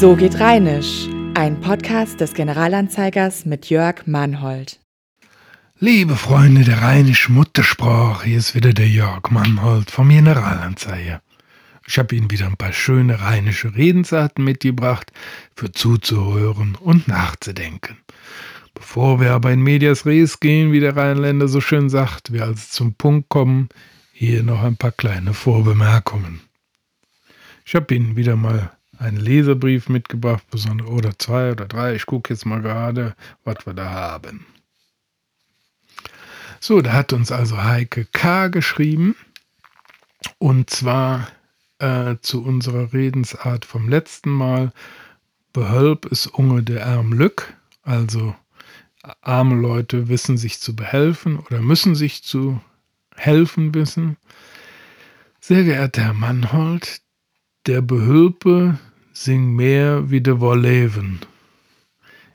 So geht Rheinisch, ein Podcast des Generalanzeigers mit Jörg Mannhold. Liebe Freunde der rheinischen Muttersprache, hier ist wieder der Jörg Mannhold vom Generalanzeiger. Ich habe Ihnen wieder ein paar schöne rheinische Redensarten mitgebracht, für zuzuhören und nachzudenken. Bevor wir aber in Medias Res gehen, wie der Rheinländer so schön sagt, wir also zum Punkt kommen, hier noch ein paar kleine Vorbemerkungen. Ich habe Ihnen wieder mal einen Leserbrief mitgebracht, oder zwei oder drei. Ich gucke jetzt mal gerade, was wir da haben. So, da hat uns also Heike K. geschrieben. Und zwar äh, zu unserer Redensart vom letzten Mal. Behölp ist unge der Arm Lück. Also arme Leute wissen sich zu behelfen oder müssen sich zu helfen wissen. Sehr geehrter Herr Mannhold, der Behülpe sing mehr wie de Wolleven.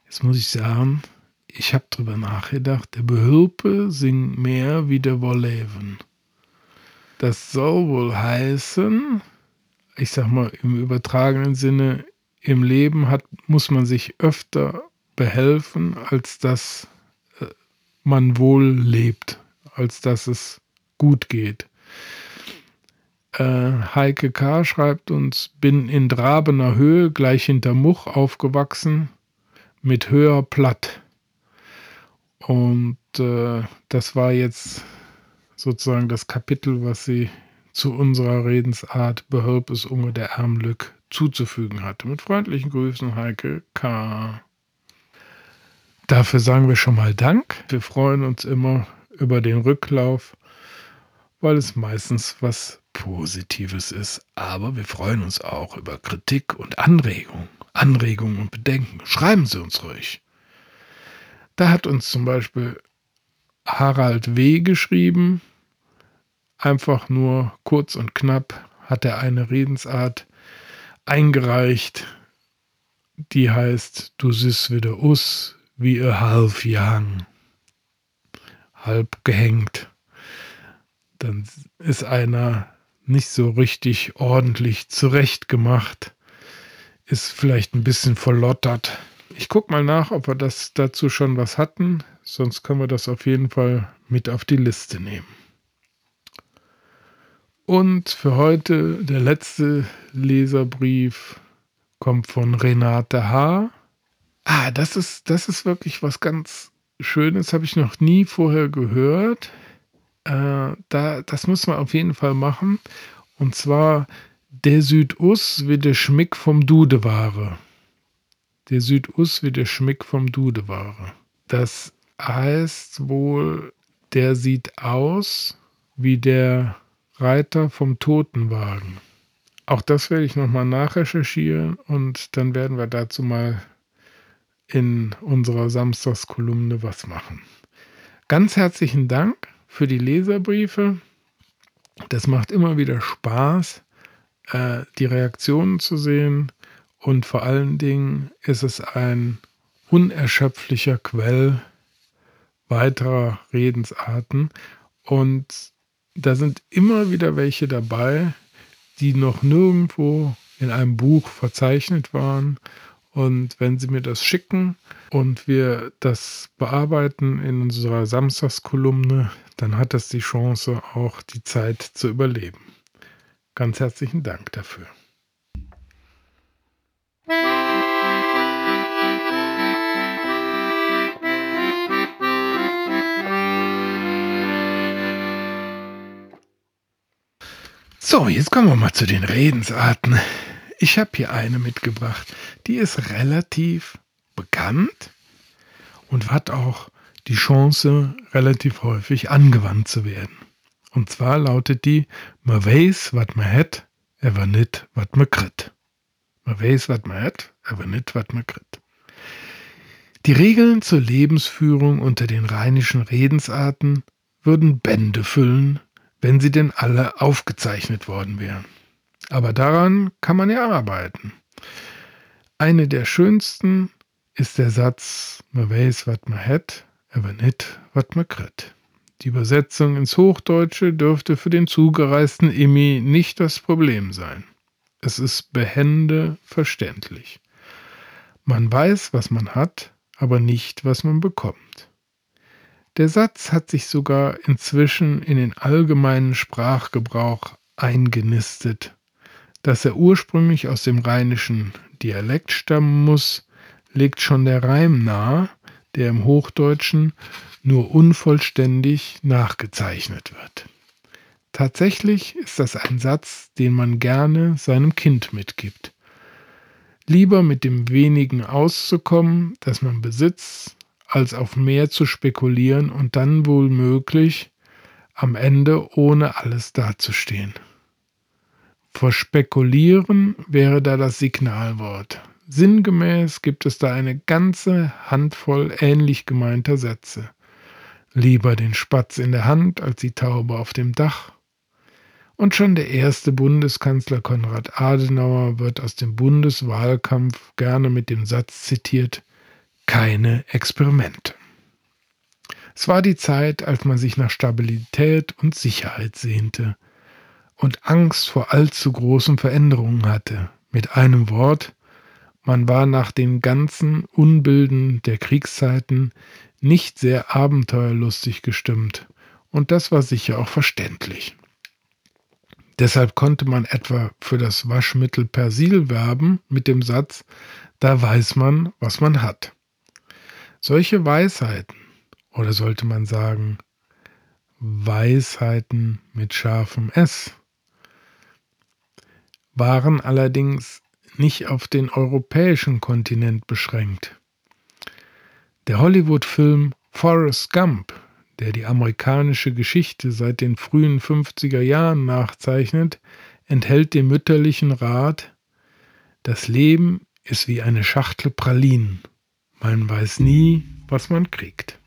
Jetzt muss ich sagen, ich habe drüber nachgedacht, der Behülpe sing mehr wie der Wolleven. Das soll wohl heißen, ich sag mal im übertragenen Sinne, im Leben hat, muss man sich öfter behelfen, als dass äh, man wohl lebt, als dass es gut geht. Äh, Heike K. schreibt uns, bin in Drabener Höhe, gleich hinter Much, aufgewachsen, mit höher Platt. Und äh, das war jetzt sozusagen das Kapitel, was sie zu unserer Redensart Behölp es Unge der Ärmlück zuzufügen hatte. Mit freundlichen Grüßen, Heike K. Dafür sagen wir schon mal Dank. Wir freuen uns immer über den Rücklauf, weil es meistens was Positives ist, aber wir freuen uns auch über Kritik und Anregungen. Anregungen und Bedenken. Schreiben Sie uns ruhig. Da hat uns zum Beispiel Harald W. geschrieben. Einfach nur kurz und knapp hat er eine Redensart eingereicht, die heißt, du siehst wieder us wie ihr halb jang. Halb gehängt. Dann ist einer nicht so richtig ordentlich zurechtgemacht. Ist vielleicht ein bisschen verlottert. Ich gucke mal nach, ob wir das dazu schon was hatten. Sonst können wir das auf jeden Fall mit auf die Liste nehmen. Und für heute der letzte Leserbrief kommt von Renate H. Ah, das ist, das ist wirklich was ganz Schönes, habe ich noch nie vorher gehört. Äh, da, das muss man auf jeden Fall machen. Und zwar der Südus wie der Schmick vom Dudeware. Der Südus wie der Schmick vom Dudeware. Das heißt wohl, der sieht aus wie der Reiter vom Totenwagen. Auch das werde ich nochmal nachrecherchieren und dann werden wir dazu mal in unserer Samstagskolumne was machen. Ganz herzlichen Dank für die Leserbriefe. Das macht immer wieder Spaß, äh, die Reaktionen zu sehen. Und vor allen Dingen ist es ein unerschöpflicher Quell weiterer Redensarten. Und da sind immer wieder welche dabei, die noch nirgendwo in einem Buch verzeichnet waren. Und wenn Sie mir das schicken und wir das bearbeiten in unserer Samstagskolumne, dann hat das die Chance, auch die Zeit zu überleben. Ganz herzlichen Dank dafür. So, jetzt kommen wir mal zu den Redensarten. Ich habe hier eine mitgebracht, die ist relativ bekannt und hat auch die Chance, relativ häufig angewandt zu werden. Und zwar lautet die, man weiß, was man hat, aber nicht, was man kriegt. Man weiß, was man hat, aber nicht, was man kriegt. Die Regeln zur Lebensführung unter den rheinischen Redensarten würden Bände füllen, wenn sie denn alle aufgezeichnet worden wären. Aber daran kann man ja arbeiten. Eine der schönsten ist der Satz, man weiß, was man hat, aber nicht, was man kriegt. Die Übersetzung ins Hochdeutsche dürfte für den zugereisten Immi nicht das Problem sein. Es ist behende verständlich. Man weiß, was man hat, aber nicht, was man bekommt. Der Satz hat sich sogar inzwischen in den allgemeinen Sprachgebrauch eingenistet. Dass er ursprünglich aus dem rheinischen Dialekt stammen muss, legt schon der Reim nahe, der im Hochdeutschen nur unvollständig nachgezeichnet wird. Tatsächlich ist das ein Satz, den man gerne seinem Kind mitgibt. Lieber mit dem wenigen auszukommen, das man besitzt, als auf mehr zu spekulieren und dann wohl möglich am Ende ohne alles dazustehen. Vor Spekulieren wäre da das Signalwort. Sinngemäß gibt es da eine ganze Handvoll ähnlich gemeinter Sätze. Lieber den Spatz in der Hand als die Taube auf dem Dach. Und schon der erste Bundeskanzler Konrad Adenauer wird aus dem Bundeswahlkampf gerne mit dem Satz zitiert, keine Experimente. Es war die Zeit, als man sich nach Stabilität und Sicherheit sehnte und Angst vor allzu großen Veränderungen hatte. Mit einem Wort, man war nach den ganzen Unbilden der Kriegszeiten nicht sehr abenteuerlustig gestimmt, und das war sicher auch verständlich. Deshalb konnte man etwa für das Waschmittel Persil werben mit dem Satz, da weiß man, was man hat. Solche Weisheiten, oder sollte man sagen, Weisheiten mit scharfem S, waren allerdings nicht auf den europäischen Kontinent beschränkt. Der Hollywood-Film Forrest Gump der die amerikanische Geschichte seit den frühen 50er Jahren nachzeichnet, enthält den mütterlichen Rat, das Leben ist wie eine Schachtel Pralinen. Man weiß nie, was man kriegt.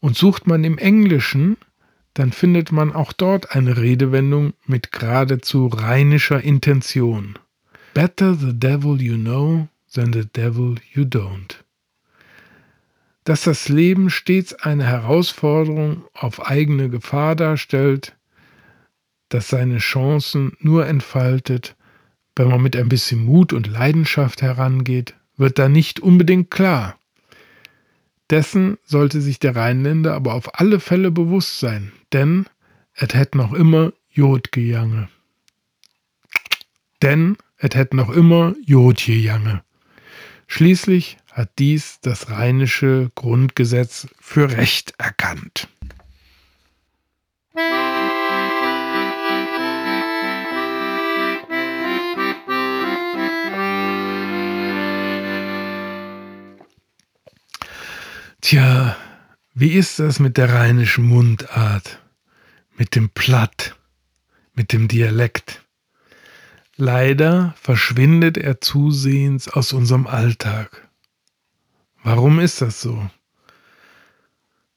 Und sucht man im Englischen, dann findet man auch dort eine Redewendung mit geradezu rheinischer Intention. Better the devil you know than the devil you don't dass das Leben stets eine Herausforderung auf eigene Gefahr darstellt, dass seine Chancen nur entfaltet, wenn man mit ein bisschen Mut und Leidenschaft herangeht, wird da nicht unbedingt klar. Dessen sollte sich der Rheinländer aber auf alle Fälle bewusst sein, denn et hätt noch immer Jod gejange. Denn et hätt noch immer Jod gejange. Schließlich hat dies das rheinische Grundgesetz für Recht erkannt. Tja, wie ist das mit der rheinischen Mundart, mit dem Platt, mit dem Dialekt? Leider verschwindet er zusehends aus unserem Alltag. Warum ist das so?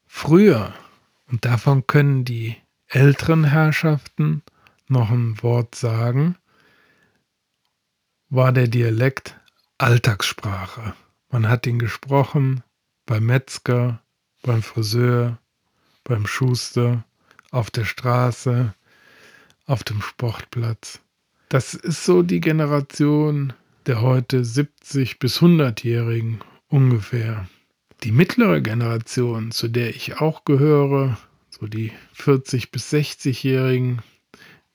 Früher, und davon können die älteren Herrschaften noch ein Wort sagen, war der Dialekt Alltagssprache. Man hat ihn gesprochen beim Metzger, beim Friseur, beim Schuster, auf der Straße, auf dem Sportplatz. Das ist so die Generation der heute 70 bis 100-Jährigen ungefähr. Die mittlere Generation, zu der ich auch gehöre, so die 40 bis 60-Jährigen,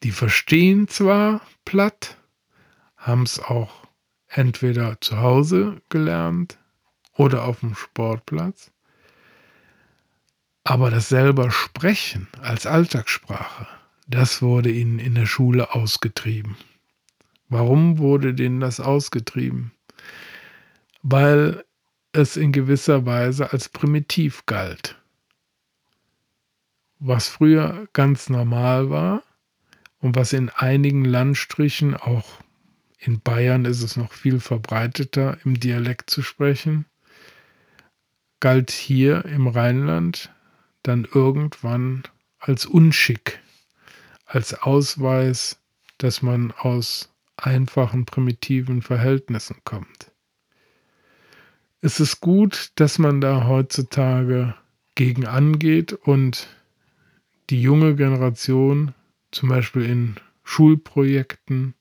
die verstehen zwar platt, haben es auch entweder zu Hause gelernt oder auf dem Sportplatz, aber das selber Sprechen als Alltagssprache, das wurde ihnen in der Schule ausgetrieben. Warum wurde denen das ausgetrieben? Weil es in gewisser Weise als primitiv galt. Was früher ganz normal war und was in einigen Landstrichen, auch in Bayern ist es noch viel verbreiteter, im Dialekt zu sprechen, galt hier im Rheinland dann irgendwann als Unschick, als Ausweis, dass man aus einfachen, primitiven Verhältnissen kommt es ist gut, dass man da heutzutage gegen angeht und die junge Generation zum Beispiel in Schulprojekten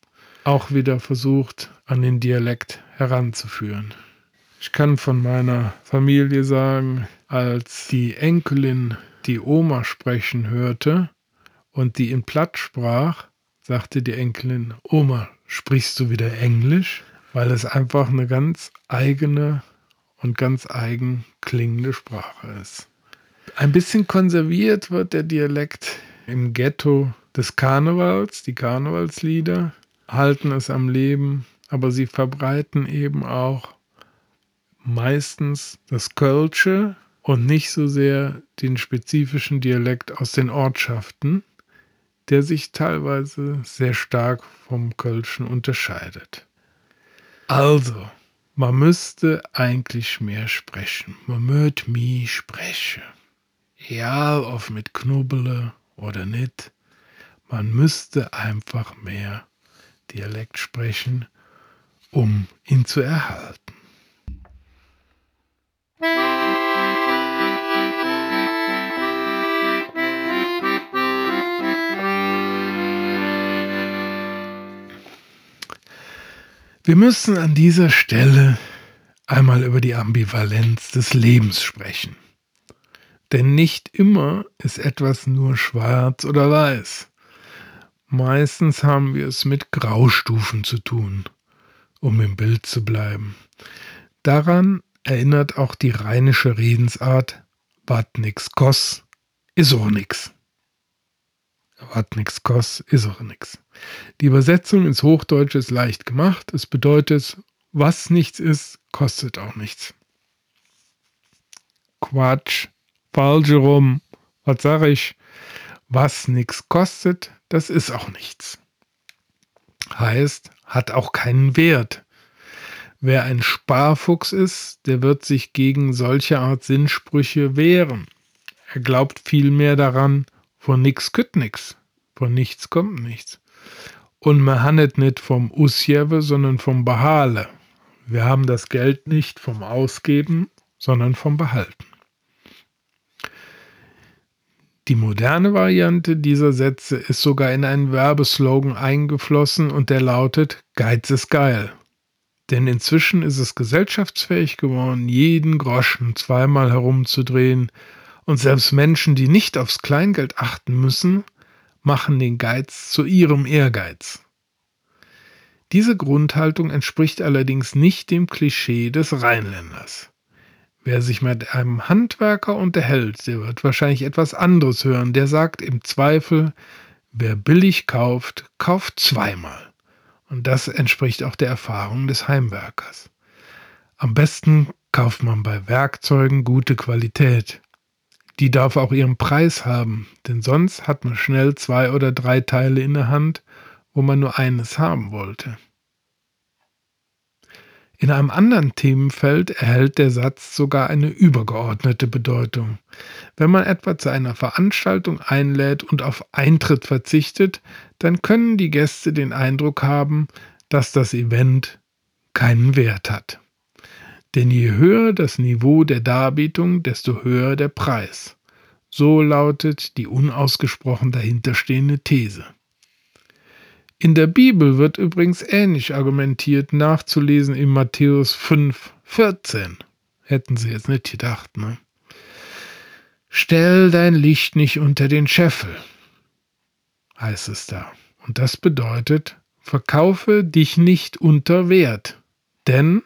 auch wieder versucht, an den Dialekt heranzuführen. Ich kann von meiner Familie sagen, als die Enkelin die Oma sprechen hörte und die in Platt sprach, sagte die Enkelin, Oma, sprichst du wieder Englisch? Weil es einfach eine ganz eigene und ganz eigen klingende Sprache ist. Ein bisschen konserviert wird der Dialekt im Ghetto des Karnevals. Die Karnevalslieder halten es am Leben, aber sie verbreiten eben auch meistens das Kölsche und nicht so sehr den spezifischen Dialekt aus den Ortschaften, der sich teilweise sehr stark vom Kölschen unterscheidet. Also, man müsste eigentlich mehr sprechen. Man möcht mi sprechen. Ja, ob mit Knubbele oder nicht. Man müsste einfach mehr Dialekt sprechen, um ihn zu erhalten. Wir müssen an dieser Stelle einmal über die Ambivalenz des Lebens sprechen. Denn nicht immer ist etwas nur schwarz oder weiß. Meistens haben wir es mit Graustufen zu tun, um im Bild zu bleiben. Daran erinnert auch die rheinische Redensart, wat nix koss, is auch nix. Wat nix koss, is auch nix. Die Übersetzung ins Hochdeutsche ist leicht gemacht. Es bedeutet, was nichts ist, kostet auch nichts. Quatsch, falsch rum. Was sage ich? Was nichts kostet, das ist auch nichts. Heißt, hat auch keinen Wert. Wer ein Sparfuchs ist, der wird sich gegen solche Art Sinnsprüche wehren. Er glaubt vielmehr daran, von nix kütt nix, von nichts kommt nichts. Und man handelt nicht vom Usjewe, sondern vom Behale. Wir haben das Geld nicht vom Ausgeben, sondern vom Behalten. Die moderne Variante dieser Sätze ist sogar in einen Werbeslogan eingeflossen und der lautet Geiz ist geil. Denn inzwischen ist es gesellschaftsfähig geworden, jeden Groschen zweimal herumzudrehen und selbst Menschen, die nicht aufs Kleingeld achten müssen, machen den Geiz zu ihrem Ehrgeiz. Diese Grundhaltung entspricht allerdings nicht dem Klischee des Rheinländers. Wer sich mit einem Handwerker unterhält, der wird wahrscheinlich etwas anderes hören. Der sagt im Zweifel, wer billig kauft, kauft zweimal. Und das entspricht auch der Erfahrung des Heimwerkers. Am besten kauft man bei Werkzeugen gute Qualität. Die darf auch ihren Preis haben, denn sonst hat man schnell zwei oder drei Teile in der Hand, wo man nur eines haben wollte. In einem anderen Themenfeld erhält der Satz sogar eine übergeordnete Bedeutung. Wenn man etwa zu einer Veranstaltung einlädt und auf Eintritt verzichtet, dann können die Gäste den Eindruck haben, dass das Event keinen Wert hat. Denn je höher das Niveau der Darbietung, desto höher der Preis. So lautet die unausgesprochen dahinterstehende These. In der Bibel wird übrigens ähnlich argumentiert, nachzulesen in Matthäus 5, 14. Hätten sie jetzt nicht gedacht, ne? Stell dein Licht nicht unter den Scheffel, heißt es da. Und das bedeutet, verkaufe dich nicht unter Wert, denn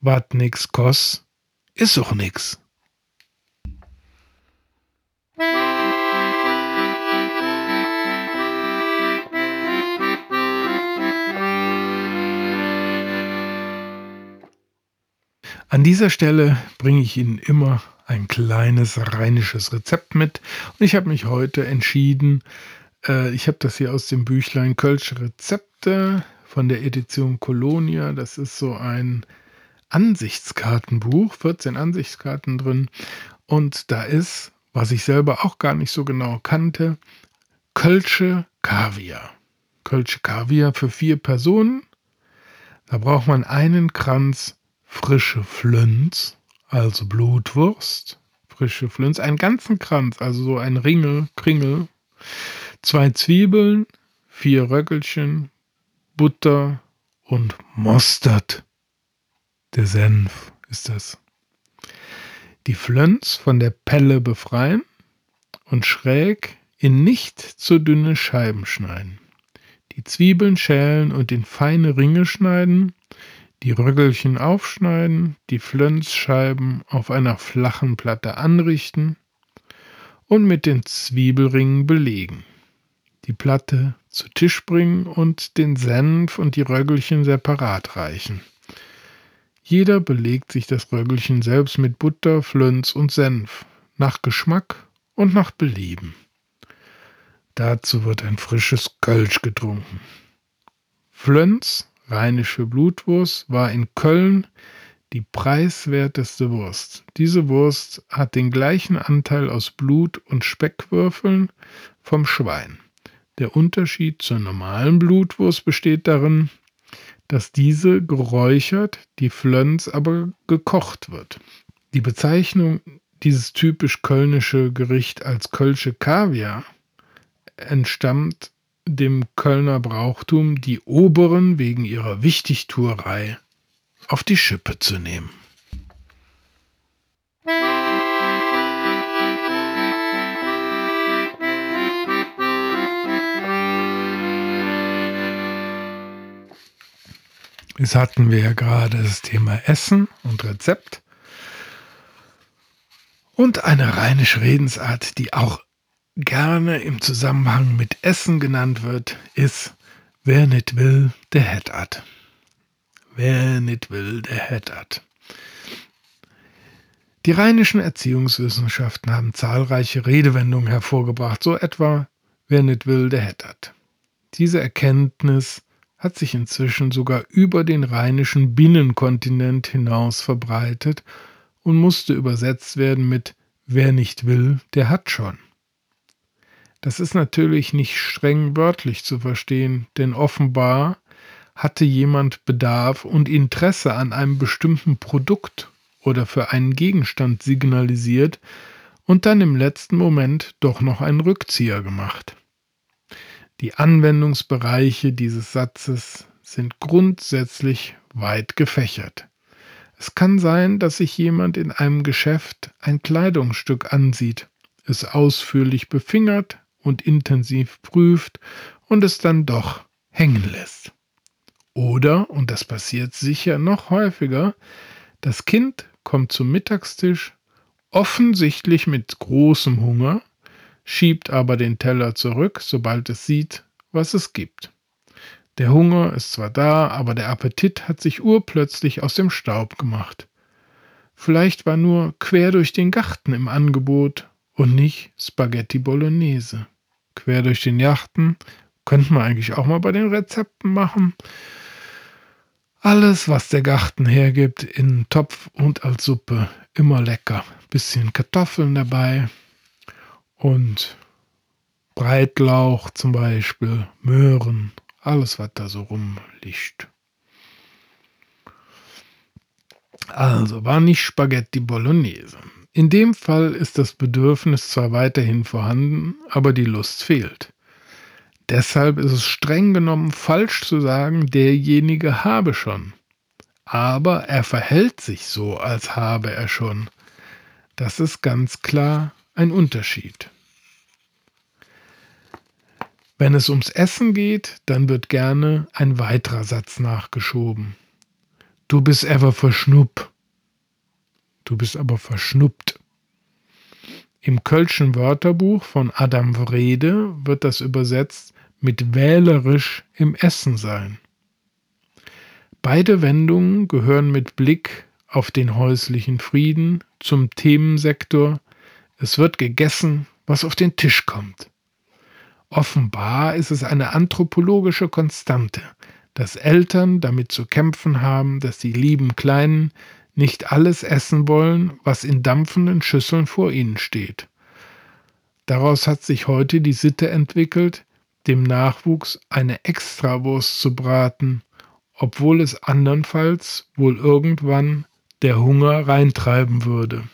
wat nix kost, ist auch nix. An dieser Stelle bringe ich Ihnen immer ein kleines rheinisches Rezept mit. Und ich habe mich heute entschieden, äh, ich habe das hier aus dem Büchlein Kölsche Rezepte von der Edition Colonia. Das ist so ein Ansichtskartenbuch, 14 Ansichtskarten drin. Und da ist, was ich selber auch gar nicht so genau kannte, Kölsche Kaviar. Kölsche Kaviar für vier Personen. Da braucht man einen Kranz frische Flönz, also Blutwurst, frische Flönz, einen ganzen Kranz, also so ein Ringel, Kringel, zwei Zwiebeln, vier Röckelchen, Butter und Mustard. Der Senf ist das. Die Flöns von der Pelle befreien und schräg in nicht zu dünne Scheiben schneiden. Die Zwiebeln schälen und in feine Ringe schneiden, die Röggelchen aufschneiden, die Flönsscheiben auf einer flachen Platte anrichten und mit den Zwiebelringen belegen. Die Platte zu Tisch bringen und den Senf und die Röggelchen separat reichen. Jeder belegt sich das Röggelchen selbst mit Butter, Flöns und Senf, nach Geschmack und nach Belieben. Dazu wird ein frisches Kölsch getrunken. Flöns, rheinische Blutwurst, war in Köln die preiswerteste Wurst. Diese Wurst hat den gleichen Anteil aus Blut und Speckwürfeln vom Schwein. Der Unterschied zur normalen Blutwurst besteht darin, dass diese geräuchert, die Flöns aber gekocht wird. Die Bezeichnung dieses typisch kölnische Gericht als Kölsche Kaviar entstammt dem Kölner Brauchtum, die Oberen wegen ihrer Wichtigtuerei auf die Schippe zu nehmen. Jetzt hatten wir ja gerade das Thema Essen und Rezept. Und eine rheinische Redensart, die auch gerne im Zusammenhang mit Essen genannt wird, ist, wer nicht will, der hätt at. Wer nicht will, der hätt at. Die rheinischen Erziehungswissenschaften haben zahlreiche Redewendungen hervorgebracht, so etwa, wer nicht will, der hätt at. Diese Erkenntnis hat sich inzwischen sogar über den rheinischen Binnenkontinent hinaus verbreitet und musste übersetzt werden mit Wer nicht will, der hat schon. Das ist natürlich nicht streng wörtlich zu verstehen, denn offenbar hatte jemand Bedarf und Interesse an einem bestimmten Produkt oder für einen Gegenstand signalisiert und dann im letzten Moment doch noch einen Rückzieher gemacht. Die Anwendungsbereiche dieses Satzes sind grundsätzlich weit gefächert. Es kann sein, dass sich jemand in einem Geschäft ein Kleidungsstück ansieht, es ausführlich befingert und intensiv prüft und es dann doch hängen lässt. Oder, und das passiert sicher noch häufiger, das Kind kommt zum Mittagstisch offensichtlich mit großem Hunger schiebt aber den Teller zurück, sobald es sieht, was es gibt. Der Hunger ist zwar da, aber der Appetit hat sich urplötzlich aus dem Staub gemacht. Vielleicht war nur quer durch den Garten im Angebot und nicht Spaghetti Bolognese. Quer durch den Yachten könnte man eigentlich auch mal bei den Rezepten machen. Alles, was der Garten hergibt, in Topf und als Suppe, immer lecker. Bisschen Kartoffeln dabei, und Breitlauch zum Beispiel, Möhren, alles, was da so rumliegt. Also war nicht Spaghetti Bolognese. In dem Fall ist das Bedürfnis zwar weiterhin vorhanden, aber die Lust fehlt. Deshalb ist es streng genommen falsch zu sagen, derjenige habe schon. Aber er verhält sich so, als habe er schon. Das ist ganz klar ein Unterschied. Wenn es ums Essen geht, dann wird gerne ein weiterer Satz nachgeschoben. Du bist ever verschnupp. Du bist aber verschnuppt. Im Kölschen Wörterbuch von Adam Wrede wird das übersetzt mit wählerisch im Essen sein. Beide Wendungen gehören mit Blick auf den häuslichen Frieden zum Themensektor es wird gegessen, was auf den Tisch kommt. Offenbar ist es eine anthropologische Konstante, dass Eltern damit zu kämpfen haben, dass die lieben Kleinen nicht alles essen wollen, was in dampfenden Schüsseln vor ihnen steht. Daraus hat sich heute die Sitte entwickelt, dem Nachwuchs eine Extrawurst zu braten, obwohl es andernfalls wohl irgendwann der Hunger reintreiben würde.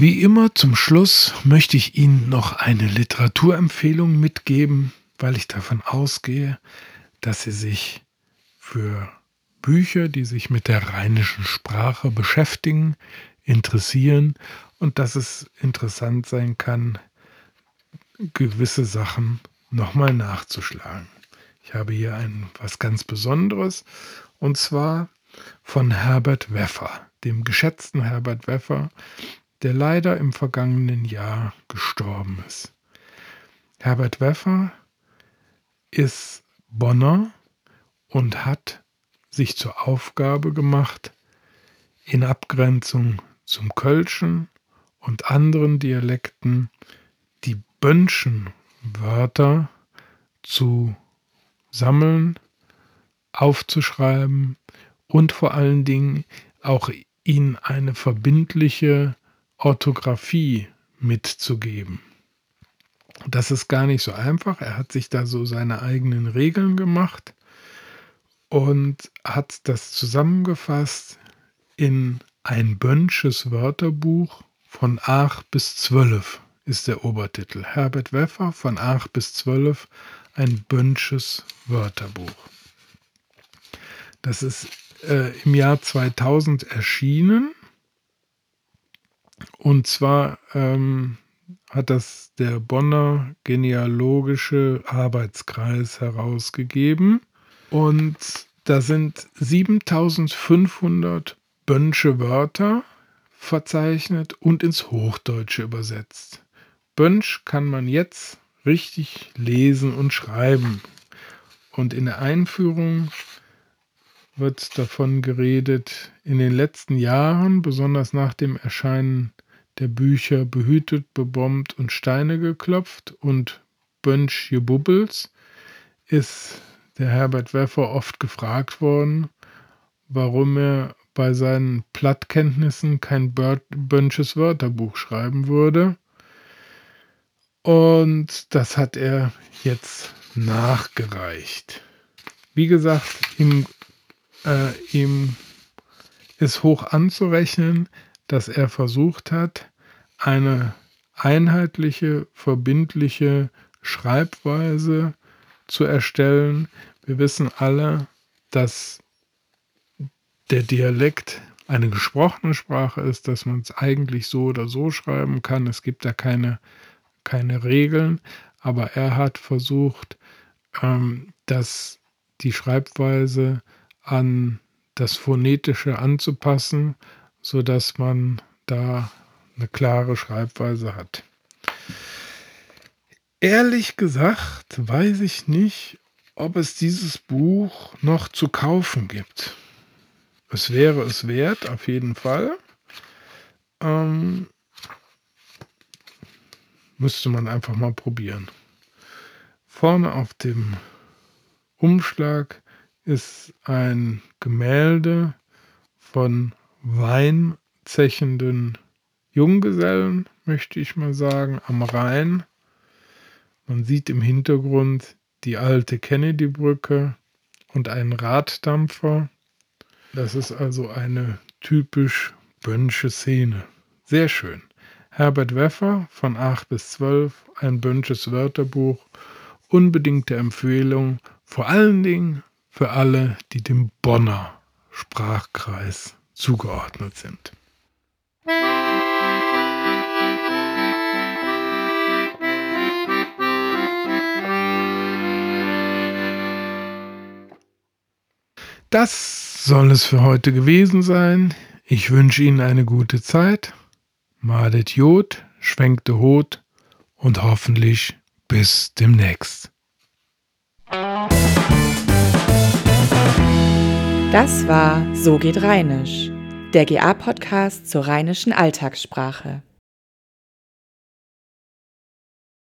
Wie immer zum Schluss möchte ich Ihnen noch eine Literaturempfehlung mitgeben, weil ich davon ausgehe, dass Sie sich für Bücher, die sich mit der rheinischen Sprache beschäftigen, interessieren und dass es interessant sein kann, gewisse Sachen nochmal nachzuschlagen. Ich habe hier ein was ganz Besonderes und zwar von Herbert Weffer, dem geschätzten Herbert Weffer, der leider im vergangenen Jahr gestorben ist. Herbert Weffer ist Bonner und hat sich zur Aufgabe gemacht, in Abgrenzung zum Kölschen und anderen Dialekten die Bönschen Wörter zu sammeln, aufzuschreiben und vor allen Dingen auch ihnen eine verbindliche Orthographie mitzugeben. Das ist gar nicht so einfach. Er hat sich da so seine eigenen Regeln gemacht und hat das zusammengefasst in ein Bönsches Wörterbuch von 8 bis 12 ist der Obertitel. Herbert Weffer von 8 bis 12, ein Bönsches Wörterbuch. Das ist äh, im Jahr 2000 erschienen und zwar ähm, hat das der Bonner Genealogische Arbeitskreis herausgegeben. Und da sind 7500 Bönsche Wörter verzeichnet und ins Hochdeutsche übersetzt. Bönsch kann man jetzt richtig lesen und schreiben. Und in der Einführung wird davon geredet, in den letzten Jahren, besonders nach dem Erscheinen der Bücher Behütet, Bebombt und Steine geklopft und Bönsch Gebubbels, ist der Herbert Weffer oft gefragt worden, warum er bei seinen Plattkenntnissen kein Bönsches Wörterbuch schreiben würde. Und das hat er jetzt nachgereicht. Wie gesagt, im äh, ihm ist hoch anzurechnen, dass er versucht hat, eine einheitliche, verbindliche Schreibweise zu erstellen. Wir wissen alle, dass der Dialekt eine gesprochene Sprache ist, dass man es eigentlich so oder so schreiben kann. Es gibt da keine, keine Regeln, aber er hat versucht, ähm, dass die Schreibweise an das Phonetische anzupassen, sodass man da eine klare Schreibweise hat. Ehrlich gesagt weiß ich nicht, ob es dieses Buch noch zu kaufen gibt. Es wäre es wert, auf jeden Fall. Ähm, müsste man einfach mal probieren. Vorne auf dem Umschlag ist ein Gemälde von weinzechenden Junggesellen, möchte ich mal sagen, am Rhein. Man sieht im Hintergrund die alte Kennedy-Brücke und einen Raddampfer. Das ist also eine typisch bönsche Szene. Sehr schön. Herbert Weffer von 8 bis 12, ein bönsches Wörterbuch. Unbedingte Empfehlung, vor allen Dingen für alle, die dem Bonner Sprachkreis zugeordnet sind. Das soll es für heute gewesen sein. Ich wünsche Ihnen eine gute Zeit. Madet Jod, schwenkte Hot und hoffentlich bis demnächst. Das war So geht Rheinisch, der GA-Podcast zur rheinischen Alltagssprache.